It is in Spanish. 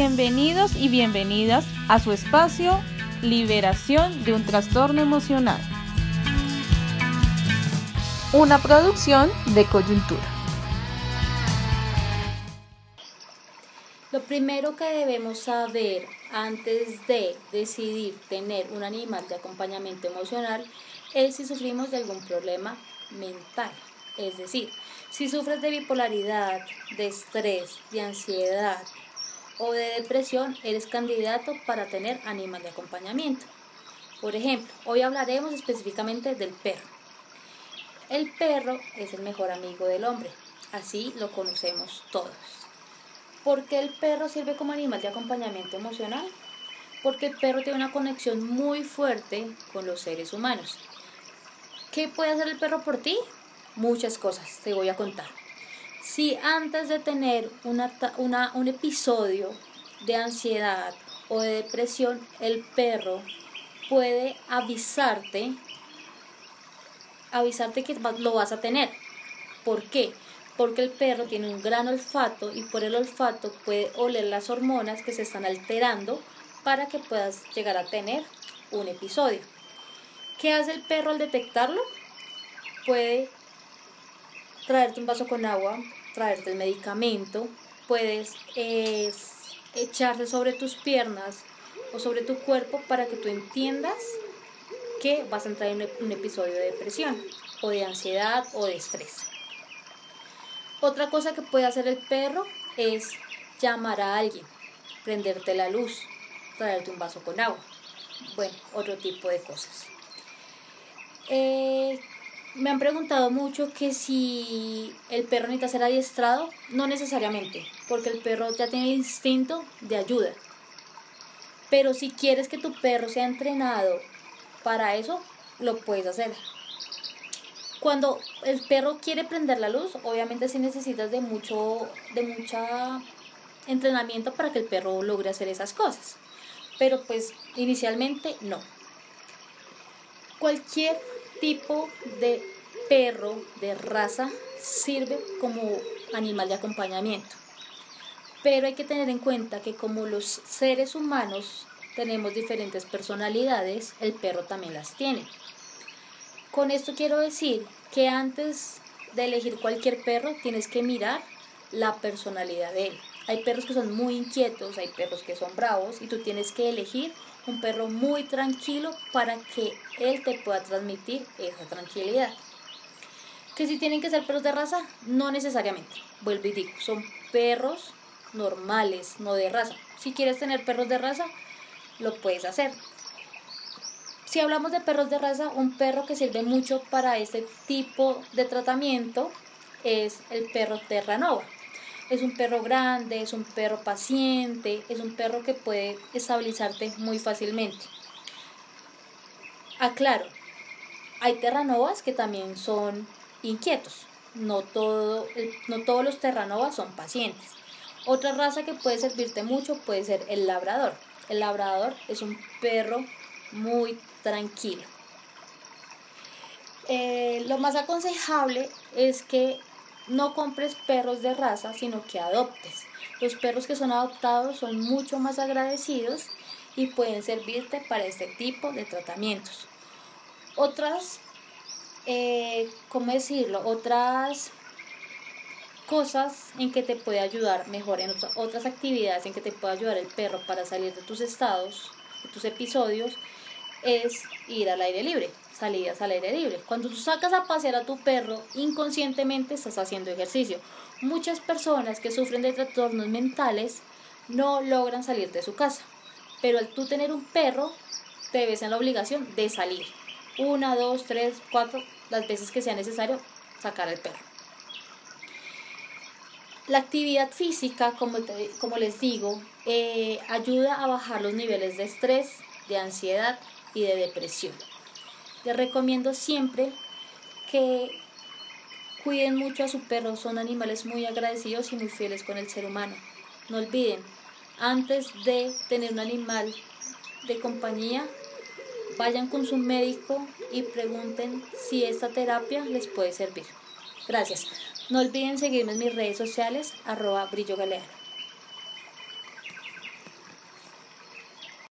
Bienvenidos y bienvenidas a su espacio Liberación de un trastorno emocional. Una producción de coyuntura. Lo primero que debemos saber antes de decidir tener un animal de acompañamiento emocional es si sufrimos de algún problema mental. Es decir, si sufres de bipolaridad, de estrés, de ansiedad, o de depresión, eres candidato para tener animal de acompañamiento. Por ejemplo, hoy hablaremos específicamente del perro. El perro es el mejor amigo del hombre, así lo conocemos todos. ¿Por qué el perro sirve como animal de acompañamiento emocional? Porque el perro tiene una conexión muy fuerte con los seres humanos. ¿Qué puede hacer el perro por ti? Muchas cosas, te voy a contar si antes de tener un episodio de ansiedad o de depresión, el perro puede avisarte, avisarte que lo vas a tener. ¿Por qué? Porque el perro tiene un gran olfato y por el olfato puede oler las hormonas que se están alterando para que puedas llegar a tener un episodio. ¿Qué hace el perro al detectarlo? Puede traerte un vaso con agua, traerte el medicamento, puedes echarse sobre tus piernas o sobre tu cuerpo para que tú entiendas que vas a entrar en un episodio de depresión o de ansiedad o de estrés. Otra cosa que puede hacer el perro es llamar a alguien, prenderte la luz, traerte un vaso con agua. Bueno, otro tipo de cosas. Eh, me han preguntado mucho que si el perro necesita ser adiestrado, no necesariamente, porque el perro ya tiene el instinto de ayuda. Pero si quieres que tu perro sea entrenado para eso, lo puedes hacer. Cuando el perro quiere prender la luz, obviamente sí necesitas de mucho, de mucha entrenamiento para que el perro logre hacer esas cosas. Pero pues inicialmente no. Cualquier tipo de perro de raza sirve como animal de acompañamiento. Pero hay que tener en cuenta que como los seres humanos tenemos diferentes personalidades, el perro también las tiene. Con esto quiero decir que antes de elegir cualquier perro tienes que mirar la personalidad de él. Hay perros que son muy inquietos, hay perros que son bravos y tú tienes que elegir un perro muy tranquilo para que él te pueda transmitir esa tranquilidad. Que si tienen que ser perros de raza, no necesariamente. Vuelvo y digo, son perros normales, no de raza. Si quieres tener perros de raza, lo puedes hacer. Si hablamos de perros de raza, un perro que sirve mucho para este tipo de tratamiento es el perro Terranova. Es un perro grande, es un perro paciente, es un perro que puede estabilizarte muy fácilmente. Aclaro, hay terranovas que también son inquietos. No, todo, no todos los terranovas son pacientes. Otra raza que puede servirte mucho puede ser el labrador. El labrador es un perro muy tranquilo. Eh, lo más aconsejable es que no compres perros de raza, sino que adoptes. Los perros que son adoptados son mucho más agradecidos y pueden servirte para este tipo de tratamientos. Otras, eh, ¿cómo decirlo? Otras cosas en que te puede ayudar mejor, en otras actividades en que te puede ayudar el perro para salir de tus estados, de tus episodios, es ir al aire libre salidas al aire libre. Cuando tú sacas a pasear a tu perro, inconscientemente estás haciendo ejercicio. Muchas personas que sufren de trastornos mentales no logran salir de su casa, pero al tú tener un perro, te ves en la obligación de salir. Una, dos, tres, cuatro, las veces que sea necesario, sacar al perro. La actividad física, como, como les digo, eh, ayuda a bajar los niveles de estrés, de ansiedad y de depresión. Les recomiendo siempre que cuiden mucho a su perro, son animales muy agradecidos y muy fieles con el ser humano. No olviden, antes de tener un animal de compañía, vayan con su médico y pregunten si esta terapia les puede servir. Gracias. No olviden seguirme en mis redes sociales, arroba brillo.